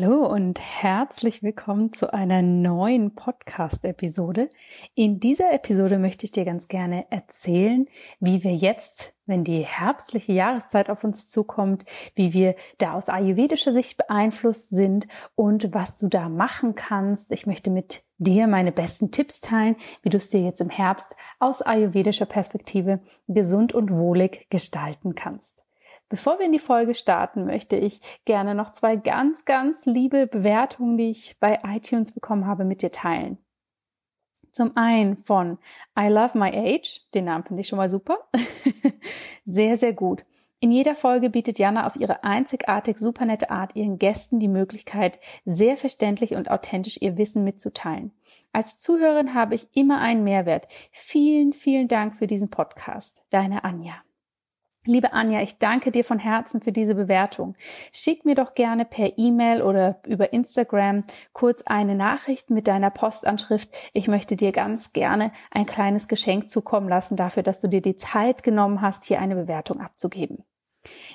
Hallo und herzlich willkommen zu einer neuen Podcast-Episode. In dieser Episode möchte ich dir ganz gerne erzählen, wie wir jetzt, wenn die herbstliche Jahreszeit auf uns zukommt, wie wir da aus ayurvedischer Sicht beeinflusst sind und was du da machen kannst. Ich möchte mit dir meine besten Tipps teilen, wie du es dir jetzt im Herbst aus ayurvedischer Perspektive gesund und wohlig gestalten kannst. Bevor wir in die Folge starten, möchte ich gerne noch zwei ganz, ganz liebe Bewertungen, die ich bei iTunes bekommen habe, mit dir teilen. Zum einen von I Love My Age, den Namen finde ich schon mal super. sehr, sehr gut. In jeder Folge bietet Jana auf ihre einzigartig super nette Art ihren Gästen die Möglichkeit, sehr verständlich und authentisch ihr Wissen mitzuteilen. Als Zuhörerin habe ich immer einen Mehrwert. Vielen, vielen Dank für diesen Podcast. Deine Anja. Liebe Anja, ich danke dir von Herzen für diese Bewertung. Schick mir doch gerne per E-Mail oder über Instagram kurz eine Nachricht mit deiner Postanschrift. Ich möchte dir ganz gerne ein kleines Geschenk zukommen lassen dafür, dass du dir die Zeit genommen hast, hier eine Bewertung abzugeben.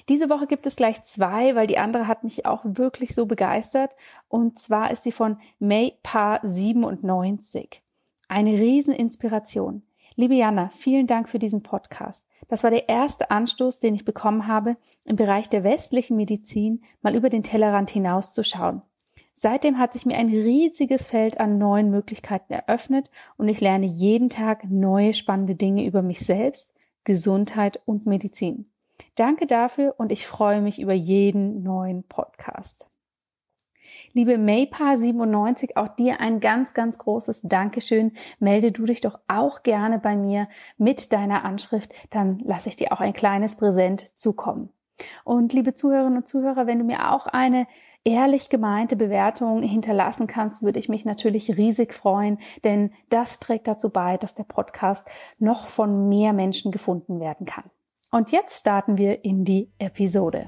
Diese Woche gibt es gleich zwei, weil die andere hat mich auch wirklich so begeistert. Und zwar ist sie von Maypa97. Eine Rieseninspiration. Liebe Jana, vielen Dank für diesen Podcast. Das war der erste Anstoß, den ich bekommen habe, im Bereich der westlichen Medizin mal über den Tellerrand hinauszuschauen. Seitdem hat sich mir ein riesiges Feld an neuen Möglichkeiten eröffnet und ich lerne jeden Tag neue spannende Dinge über mich selbst, Gesundheit und Medizin. Danke dafür und ich freue mich über jeden neuen Podcast. Liebe Maypa97, auch dir ein ganz, ganz großes Dankeschön. Melde du dich doch auch gerne bei mir mit deiner Anschrift, dann lasse ich dir auch ein kleines Präsent zukommen. Und liebe Zuhörerinnen und Zuhörer, wenn du mir auch eine ehrlich gemeinte Bewertung hinterlassen kannst, würde ich mich natürlich riesig freuen, denn das trägt dazu bei, dass der Podcast noch von mehr Menschen gefunden werden kann. Und jetzt starten wir in die Episode.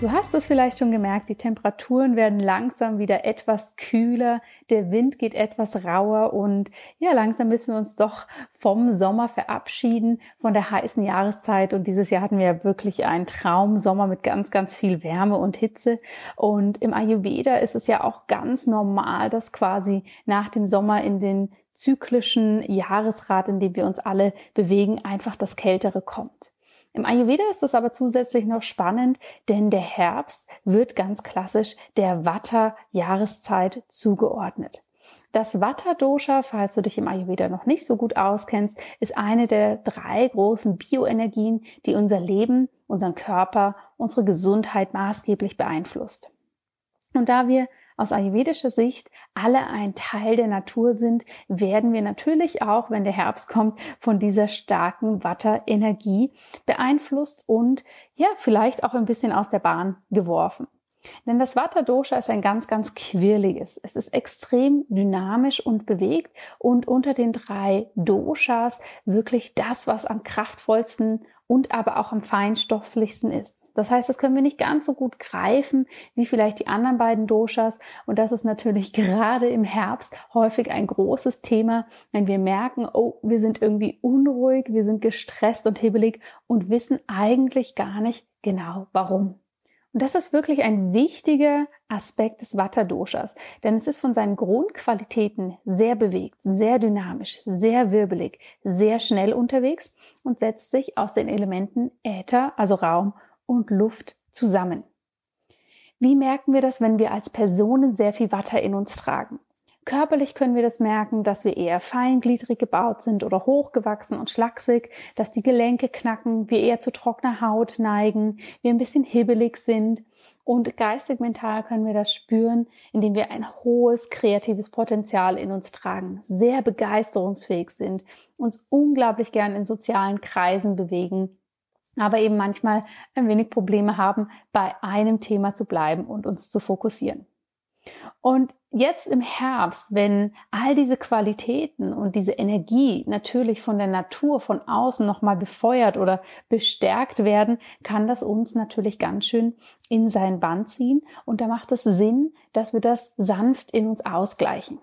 Du hast es vielleicht schon gemerkt, die Temperaturen werden langsam wieder etwas kühler, der Wind geht etwas rauer und ja, langsam müssen wir uns doch vom Sommer verabschieden, von der heißen Jahreszeit. Und dieses Jahr hatten wir ja wirklich einen Traumsommer mit ganz, ganz viel Wärme und Hitze. Und im Ayurveda ist es ja auch ganz normal, dass quasi nach dem Sommer in den zyklischen Jahresrat, in dem wir uns alle bewegen, einfach das Kältere kommt. Im Ayurveda ist es aber zusätzlich noch spannend, denn der Herbst wird ganz klassisch der Vata-Jahreszeit zugeordnet. Das Vata-Dosha, falls du dich im Ayurveda noch nicht so gut auskennst, ist eine der drei großen Bioenergien, die unser Leben, unseren Körper, unsere Gesundheit maßgeblich beeinflusst. Und da wir aus ayurvedischer Sicht alle ein Teil der Natur sind, werden wir natürlich auch, wenn der Herbst kommt, von dieser starken Watter-Energie beeinflusst und ja, vielleicht auch ein bisschen aus der Bahn geworfen. Denn das Vata Dosha ist ein ganz, ganz quirliges. Es ist extrem dynamisch und bewegt und unter den drei Doshas wirklich das, was am kraftvollsten und aber auch am feinstofflichsten ist. Das heißt, das können wir nicht ganz so gut greifen wie vielleicht die anderen beiden Doshas. Und das ist natürlich gerade im Herbst häufig ein großes Thema, wenn wir merken, oh, wir sind irgendwie unruhig, wir sind gestresst und hibbelig und wissen eigentlich gar nicht genau warum. Und das ist wirklich ein wichtiger Aspekt des Vata-Doshas, denn es ist von seinen Grundqualitäten sehr bewegt, sehr dynamisch, sehr wirbelig, sehr schnell unterwegs und setzt sich aus den Elementen Äther, also Raum und Luft zusammen. Wie merken wir das, wenn wir als Personen sehr viel Watter in uns tragen? Körperlich können wir das merken, dass wir eher feingliedrig gebaut sind oder hochgewachsen und schlaksig, dass die Gelenke knacken, wir eher zu trockener Haut neigen, wir ein bisschen hibbelig sind. Und geistig mental können wir das spüren, indem wir ein hohes kreatives Potenzial in uns tragen, sehr begeisterungsfähig sind, uns unglaublich gern in sozialen Kreisen bewegen, aber eben manchmal ein wenig Probleme haben, bei einem Thema zu bleiben und uns zu fokussieren. Und jetzt im Herbst, wenn all diese Qualitäten und diese Energie natürlich von der Natur von außen nochmal befeuert oder bestärkt werden, kann das uns natürlich ganz schön in sein Band ziehen. Und da macht es Sinn, dass wir das sanft in uns ausgleichen.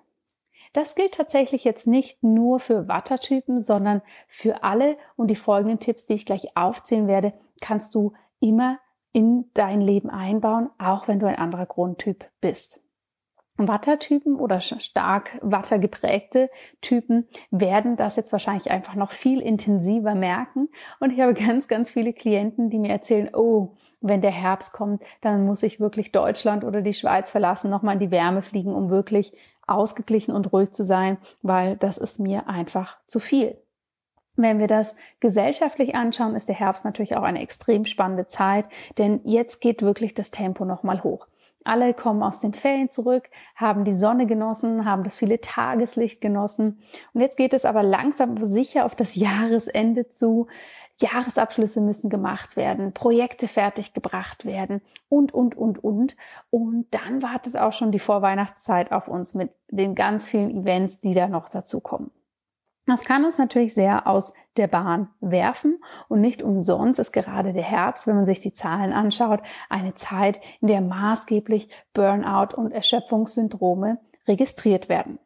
Das gilt tatsächlich jetzt nicht nur für Wattertypen, sondern für alle. Und die folgenden Tipps, die ich gleich aufzählen werde, kannst du immer in dein Leben einbauen, auch wenn du ein anderer Grundtyp bist. Wattertypen oder stark wattergeprägte Typen werden das jetzt wahrscheinlich einfach noch viel intensiver merken. Und ich habe ganz, ganz viele Klienten, die mir erzählen, oh, wenn der Herbst kommt, dann muss ich wirklich Deutschland oder die Schweiz verlassen, nochmal in die Wärme fliegen, um wirklich ausgeglichen und ruhig zu sein, weil das ist mir einfach zu viel. Wenn wir das gesellschaftlich anschauen, ist der Herbst natürlich auch eine extrem spannende Zeit, denn jetzt geht wirklich das Tempo nochmal hoch. Alle kommen aus den Ferien zurück, haben die Sonne genossen, haben das viele Tageslicht genossen. Und jetzt geht es aber langsam sicher auf das Jahresende zu. Jahresabschlüsse müssen gemacht werden, Projekte fertig gebracht werden und, und, und, und. Und dann wartet auch schon die Vorweihnachtszeit auf uns mit den ganz vielen Events, die da noch dazu kommen. Das kann uns natürlich sehr aus der Bahn werfen und nicht umsonst ist gerade der Herbst, wenn man sich die Zahlen anschaut, eine Zeit, in der maßgeblich Burnout und Erschöpfungssyndrome registriert werden.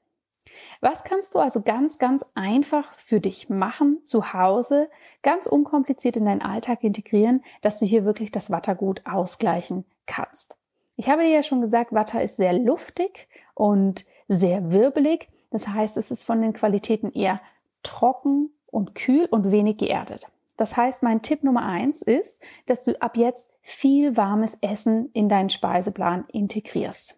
Was kannst du also ganz, ganz einfach für dich machen, zu Hause, ganz unkompliziert in deinen Alltag integrieren, dass du hier wirklich das Wattergut ausgleichen kannst? Ich habe dir ja schon gesagt, Watter ist sehr luftig und sehr wirbelig. Das heißt, es ist von den Qualitäten eher trocken und kühl und wenig geerdet. Das heißt, mein Tipp Nummer eins ist, dass du ab jetzt viel warmes Essen in deinen Speiseplan integrierst.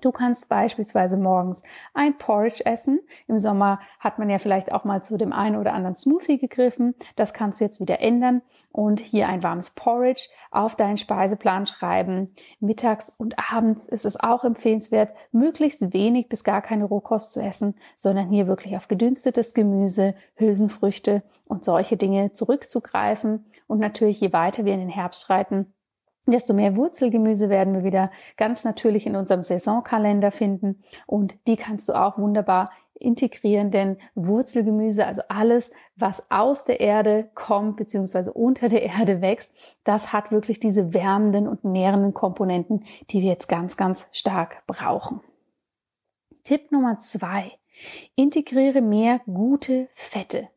Du kannst beispielsweise morgens ein Porridge essen. Im Sommer hat man ja vielleicht auch mal zu dem einen oder anderen Smoothie gegriffen. Das kannst du jetzt wieder ändern und hier ein warmes Porridge auf deinen Speiseplan schreiben. Mittags und abends ist es auch empfehlenswert, möglichst wenig bis gar keine Rohkost zu essen, sondern hier wirklich auf gedünstetes Gemüse, Hülsenfrüchte und solche Dinge zurückzugreifen. Und natürlich, je weiter wir in den Herbst schreiten, desto mehr Wurzelgemüse werden wir wieder ganz natürlich in unserem Saisonkalender finden und die kannst du auch wunderbar integrieren, denn Wurzelgemüse, also alles, was aus der Erde kommt bzw. unter der Erde wächst, das hat wirklich diese wärmenden und nährenden Komponenten, die wir jetzt ganz, ganz stark brauchen. Tipp Nummer zwei. Integriere mehr gute Fette.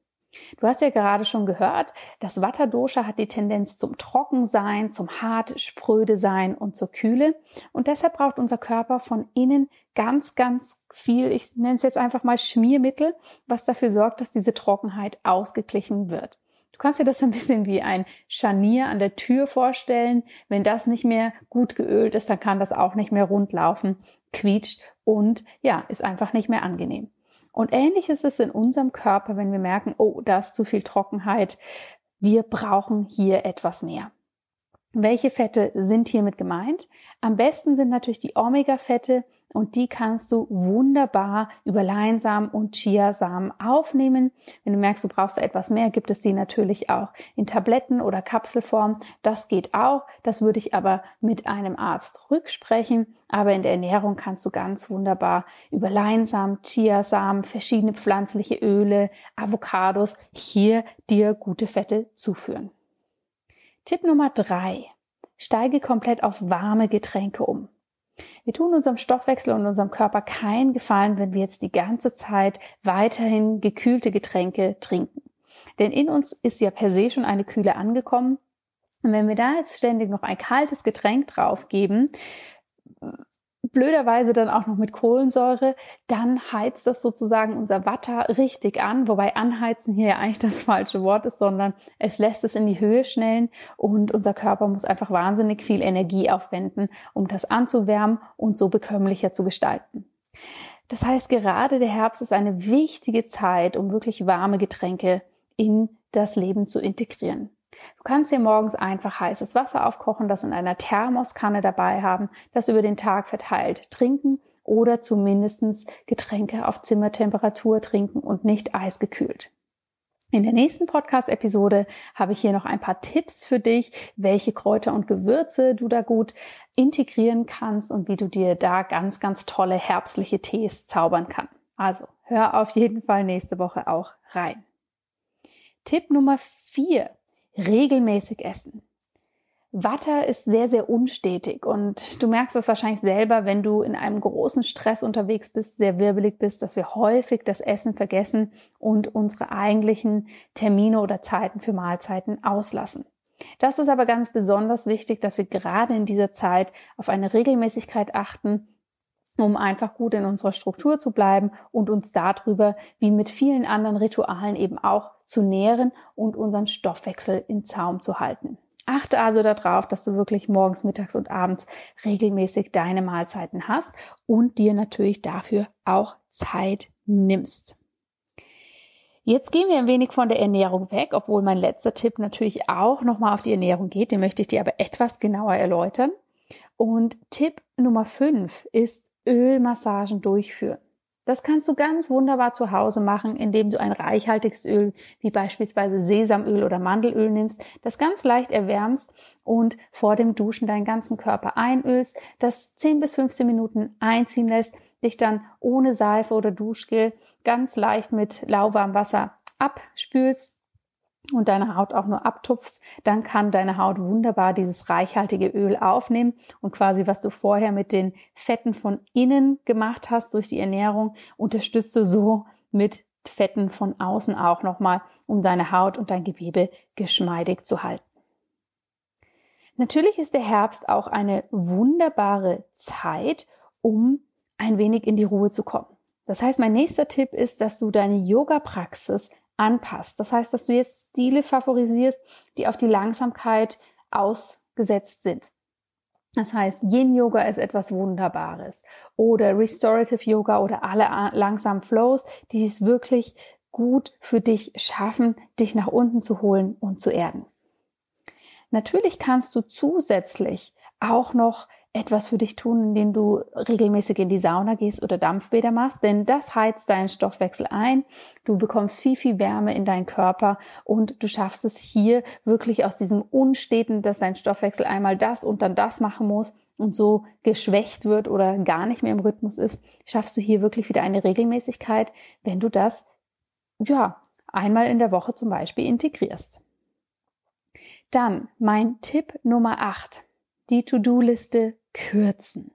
Du hast ja gerade schon gehört, das Vata Dosha hat die Tendenz zum Trockensein, zum hart spröde sein und zur Kühle. Und deshalb braucht unser Körper von innen ganz, ganz viel, ich nenne es jetzt einfach mal Schmiermittel, was dafür sorgt, dass diese Trockenheit ausgeglichen wird. Du kannst dir das ein bisschen wie ein Scharnier an der Tür vorstellen. Wenn das nicht mehr gut geölt ist, dann kann das auch nicht mehr rund laufen, quietscht und ja, ist einfach nicht mehr angenehm. Und ähnlich ist es in unserem Körper, wenn wir merken, oh, da ist zu viel Trockenheit. Wir brauchen hier etwas mehr. Welche Fette sind hiermit gemeint? Am besten sind natürlich die Omega-Fette und die kannst du wunderbar über Leinsamen und Chiasamen aufnehmen. Wenn du merkst, du brauchst etwas mehr, gibt es die natürlich auch in Tabletten oder Kapselform. Das geht auch. Das würde ich aber mit einem Arzt rücksprechen. Aber in der Ernährung kannst du ganz wunderbar über Leinsamen, Chiasamen, verschiedene pflanzliche Öle, Avocados hier dir gute Fette zuführen. Tipp Nummer drei. Steige komplett auf warme Getränke um. Wir tun unserem Stoffwechsel und unserem Körper keinen Gefallen, wenn wir jetzt die ganze Zeit weiterhin gekühlte Getränke trinken. Denn in uns ist ja per se schon eine Kühle angekommen. Und wenn wir da jetzt ständig noch ein kaltes Getränk draufgeben, blöderweise dann auch noch mit Kohlensäure, dann heizt das sozusagen unser Watter richtig an, wobei anheizen hier ja eigentlich das falsche Wort ist, sondern es lässt es in die Höhe schnellen und unser Körper muss einfach wahnsinnig viel Energie aufwenden, um das anzuwärmen und so bekömmlicher zu gestalten. Das heißt, gerade der Herbst ist eine wichtige Zeit, um wirklich warme Getränke in das Leben zu integrieren. Du kannst dir morgens einfach heißes Wasser aufkochen, das in einer Thermoskanne dabei haben, das über den Tag verteilt trinken oder zumindestens Getränke auf Zimmertemperatur trinken und nicht eisgekühlt. In der nächsten Podcast-Episode habe ich hier noch ein paar Tipps für dich, welche Kräuter und Gewürze du da gut integrieren kannst und wie du dir da ganz, ganz tolle herbstliche Tees zaubern kannst. Also hör auf jeden Fall nächste Woche auch rein. Tipp Nummer vier: Regelmäßig essen. Watter ist sehr, sehr unstetig und du merkst das wahrscheinlich selber, wenn du in einem großen Stress unterwegs bist, sehr wirbelig bist, dass wir häufig das Essen vergessen und unsere eigentlichen Termine oder Zeiten für Mahlzeiten auslassen. Das ist aber ganz besonders wichtig, dass wir gerade in dieser Zeit auf eine Regelmäßigkeit achten, um einfach gut in unserer Struktur zu bleiben und uns darüber, wie mit vielen anderen Ritualen eben auch zu nähren und unseren Stoffwechsel in Zaum zu halten. Achte also darauf, dass du wirklich morgens, mittags und abends regelmäßig deine Mahlzeiten hast und dir natürlich dafür auch Zeit nimmst. Jetzt gehen wir ein wenig von der Ernährung weg, obwohl mein letzter Tipp natürlich auch nochmal auf die Ernährung geht. Den möchte ich dir aber etwas genauer erläutern. Und Tipp Nummer 5 ist Ölmassagen durchführen. Das kannst du ganz wunderbar zu Hause machen, indem du ein reichhaltiges Öl wie beispielsweise Sesamöl oder Mandelöl nimmst, das ganz leicht erwärmst und vor dem Duschen deinen ganzen Körper einölst, das 10 bis 15 Minuten einziehen lässt, dich dann ohne Seife oder Duschgel ganz leicht mit lauwarmem Wasser abspülst und deine Haut auch nur abtupfst, dann kann deine Haut wunderbar dieses reichhaltige Öl aufnehmen und quasi was du vorher mit den Fetten von innen gemacht hast durch die Ernährung, unterstützt du so mit Fetten von außen auch nochmal, um deine Haut und dein Gewebe geschmeidig zu halten. Natürlich ist der Herbst auch eine wunderbare Zeit, um ein wenig in die Ruhe zu kommen. Das heißt, mein nächster Tipp ist, dass du deine Yoga-Praxis anpasst. Das heißt, dass du jetzt Stile favorisierst, die auf die Langsamkeit ausgesetzt sind. Das heißt, Yin Yoga ist etwas Wunderbares oder Restorative Yoga oder alle langsamen Flows, die es wirklich gut für dich schaffen, dich nach unten zu holen und zu erden. Natürlich kannst du zusätzlich auch noch etwas für dich tun, indem du regelmäßig in die Sauna gehst oder Dampfbäder machst, denn das heizt deinen Stoffwechsel ein. Du bekommst viel, viel Wärme in deinen Körper und du schaffst es hier wirklich aus diesem Unsteten, dass dein Stoffwechsel einmal das und dann das machen muss und so geschwächt wird oder gar nicht mehr im Rhythmus ist, schaffst du hier wirklich wieder eine Regelmäßigkeit, wenn du das, ja, einmal in der Woche zum Beispiel integrierst. Dann mein Tipp Nummer 8 die To-Do-Liste kürzen.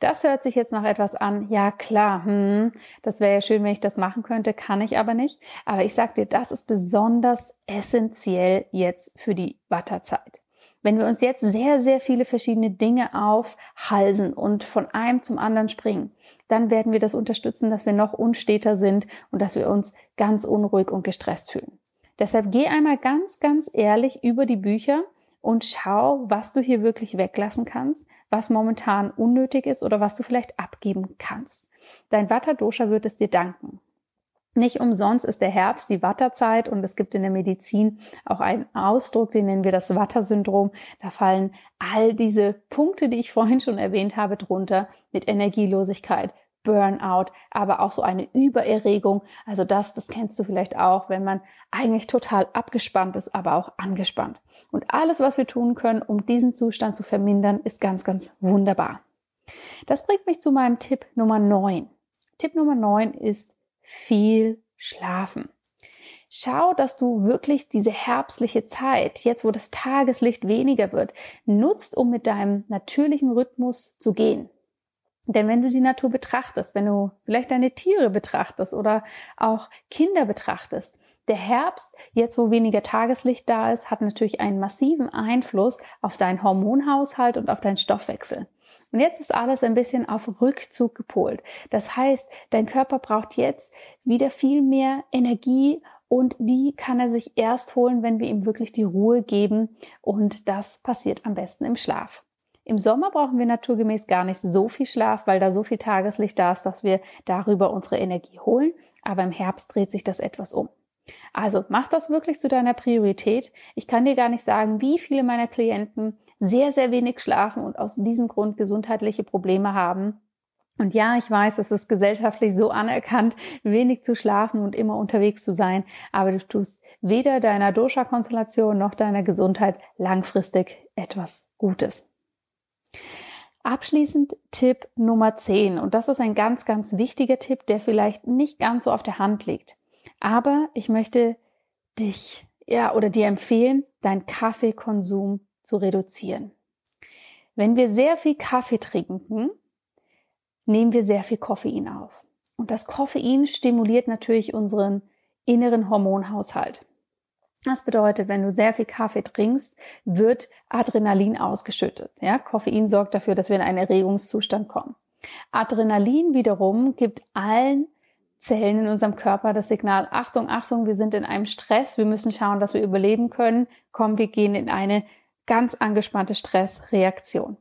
Das hört sich jetzt nach etwas an, ja klar, hm, das wäre ja schön, wenn ich das machen könnte, kann ich aber nicht. Aber ich sag dir, das ist besonders essentiell jetzt für die Watterzeit. Wenn wir uns jetzt sehr, sehr viele verschiedene Dinge aufhalsen und von einem zum anderen springen, dann werden wir das unterstützen, dass wir noch unsteter sind und dass wir uns ganz unruhig und gestresst fühlen. Deshalb geh einmal ganz, ganz ehrlich über die Bücher und schau, was du hier wirklich weglassen kannst, was momentan unnötig ist oder was du vielleicht abgeben kannst. Dein Vata-Dosha wird es dir danken. Nicht umsonst ist der Herbst die Watterzeit und es gibt in der Medizin auch einen Ausdruck, den nennen wir das Watter-Syndrom. Da fallen all diese Punkte, die ich vorhin schon erwähnt habe, drunter mit Energielosigkeit, Burnout, aber auch so eine Übererregung. Also das, das kennst du vielleicht auch, wenn man eigentlich total abgespannt ist, aber auch angespannt. Und alles, was wir tun können, um diesen Zustand zu vermindern, ist ganz, ganz wunderbar. Das bringt mich zu meinem Tipp Nummer 9. Tipp Nummer 9 ist viel schlafen. Schau, dass du wirklich diese herbstliche Zeit, jetzt wo das Tageslicht weniger wird, nutzt, um mit deinem natürlichen Rhythmus zu gehen. Denn wenn du die Natur betrachtest, wenn du vielleicht deine Tiere betrachtest oder auch Kinder betrachtest, der Herbst, jetzt wo weniger Tageslicht da ist, hat natürlich einen massiven Einfluss auf deinen Hormonhaushalt und auf deinen Stoffwechsel. Und jetzt ist alles ein bisschen auf Rückzug gepolt. Das heißt, dein Körper braucht jetzt wieder viel mehr Energie und die kann er sich erst holen, wenn wir ihm wirklich die Ruhe geben und das passiert am besten im Schlaf. Im Sommer brauchen wir naturgemäß gar nicht so viel Schlaf, weil da so viel Tageslicht da ist, dass wir darüber unsere Energie holen. Aber im Herbst dreht sich das etwas um. Also mach das wirklich zu deiner Priorität. Ich kann dir gar nicht sagen, wie viele meiner Klienten sehr, sehr wenig schlafen und aus diesem Grund gesundheitliche Probleme haben. Und ja, ich weiß, es ist gesellschaftlich so anerkannt, wenig zu schlafen und immer unterwegs zu sein, aber du tust weder deiner Dosha-Konstellation noch deiner Gesundheit langfristig etwas Gutes. Abschließend Tipp Nummer 10. Und das ist ein ganz, ganz wichtiger Tipp, der vielleicht nicht ganz so auf der Hand liegt. Aber ich möchte dich, ja, oder dir empfehlen, deinen Kaffeekonsum zu reduzieren. Wenn wir sehr viel Kaffee trinken, nehmen wir sehr viel Koffein auf. Und das Koffein stimuliert natürlich unseren inneren Hormonhaushalt. Das bedeutet, wenn du sehr viel Kaffee trinkst, wird Adrenalin ausgeschüttet. Ja, Koffein sorgt dafür, dass wir in einen Erregungszustand kommen. Adrenalin wiederum gibt allen Zellen in unserem Körper das Signal, Achtung, Achtung, wir sind in einem Stress, wir müssen schauen, dass wir überleben können. Komm, wir gehen in eine ganz angespannte Stressreaktion.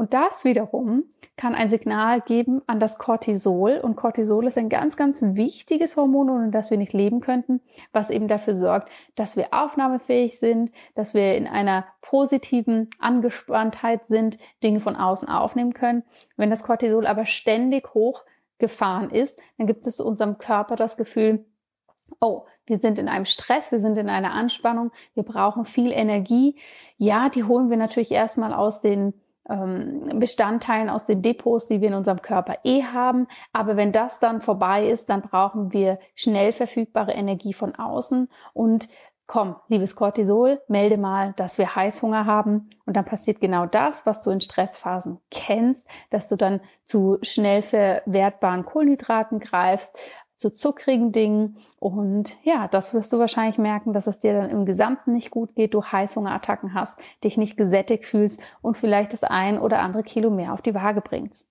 Und das wiederum kann ein Signal geben an das Cortisol. Und Cortisol ist ein ganz, ganz wichtiges Hormon, ohne das wir nicht leben könnten, was eben dafür sorgt, dass wir aufnahmefähig sind, dass wir in einer positiven Angespanntheit sind, Dinge von außen aufnehmen können. Wenn das Cortisol aber ständig hoch gefahren ist, dann gibt es unserem Körper das Gefühl, oh, wir sind in einem Stress, wir sind in einer Anspannung, wir brauchen viel Energie. Ja, die holen wir natürlich erstmal aus den Bestandteilen aus den Depots, die wir in unserem Körper eh haben. Aber wenn das dann vorbei ist, dann brauchen wir schnell verfügbare Energie von außen und komm, liebes Cortisol, melde mal, dass wir Heißhunger haben. Und dann passiert genau das, was du in Stressphasen kennst, dass du dann zu schnell verwertbaren Kohlenhydraten greifst, zu zuckrigen Dingen. Und ja, das wirst du wahrscheinlich merken, dass es dir dann im Gesamten nicht gut geht, du Heißhungerattacken hast, dich nicht gesättigt fühlst und vielleicht das ein oder andere Kilo mehr auf die Waage bringst.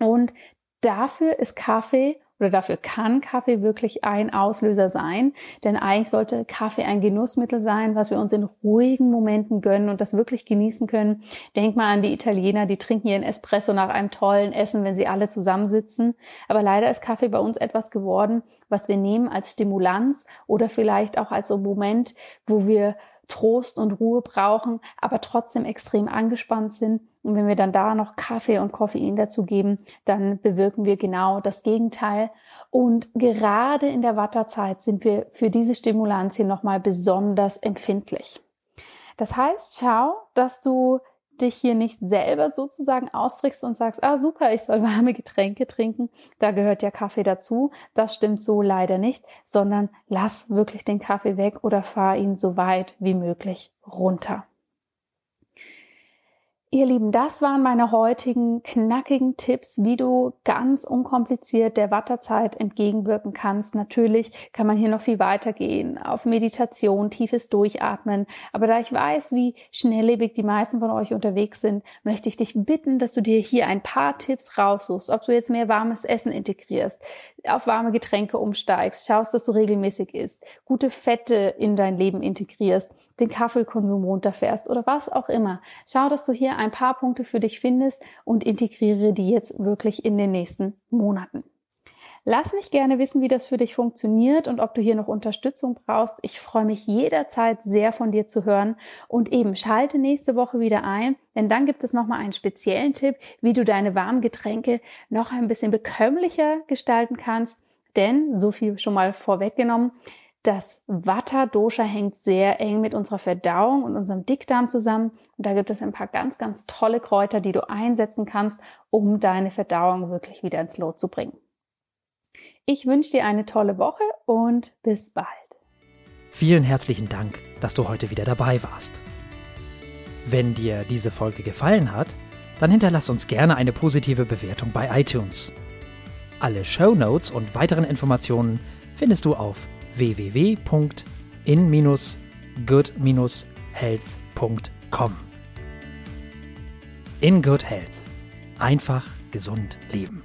Und dafür ist Kaffee oder dafür kann Kaffee wirklich ein Auslöser sein, denn eigentlich sollte Kaffee ein Genussmittel sein, was wir uns in ruhigen Momenten gönnen und das wirklich genießen können. Denk mal an die Italiener, die trinken ihren Espresso nach einem tollen Essen, wenn sie alle zusammensitzen. Aber leider ist Kaffee bei uns etwas geworden, was wir nehmen als Stimulanz oder vielleicht auch als so Moment, wo wir Trost und Ruhe brauchen, aber trotzdem extrem angespannt sind. Und wenn wir dann da noch Kaffee und Koffein dazu geben, dann bewirken wir genau das Gegenteil. Und gerade in der Watterzeit sind wir für diese Stimulantien nochmal besonders empfindlich. Das heißt, schau, dass du dich hier nicht selber sozusagen austrickst und sagst, ah super, ich soll warme Getränke trinken, da gehört ja Kaffee dazu. Das stimmt so leider nicht, sondern lass wirklich den Kaffee weg oder fahr ihn so weit wie möglich runter. Ihr Lieben, das waren meine heutigen knackigen Tipps, wie du ganz unkompliziert der Watterzeit entgegenwirken kannst. Natürlich kann man hier noch viel weiter gehen, auf Meditation, tiefes Durchatmen. Aber da ich weiß, wie schnelllebig die meisten von euch unterwegs sind, möchte ich dich bitten, dass du dir hier ein paar Tipps raussuchst, ob du jetzt mehr warmes Essen integrierst, auf warme Getränke umsteigst, schaust, dass du regelmäßig isst, gute Fette in dein Leben integrierst, den Kaffeekonsum runterfährst oder was auch immer. Schau, dass du hier ein paar Punkte für dich findest und integriere die jetzt wirklich in den nächsten Monaten. Lass mich gerne wissen, wie das für dich funktioniert und ob du hier noch Unterstützung brauchst. Ich freue mich jederzeit sehr von dir zu hören und eben schalte nächste Woche wieder ein, denn dann gibt es nochmal einen speziellen Tipp, wie du deine warmen Getränke noch ein bisschen bekömmlicher gestalten kannst. Denn, so viel schon mal vorweggenommen, das Vata-Dosha hängt sehr eng mit unserer Verdauung und unserem Dickdarm zusammen. Und da gibt es ein paar ganz, ganz tolle Kräuter, die du einsetzen kannst, um deine Verdauung wirklich wieder ins Lot zu bringen. Ich wünsche dir eine tolle Woche und bis bald. Vielen herzlichen Dank, dass du heute wieder dabei warst. Wenn dir diese Folge gefallen hat, dann hinterlass uns gerne eine positive Bewertung bei iTunes. Alle Show Notes und weiteren Informationen findest du auf www.in-good-health.com. In Good Health. Einfach gesund leben.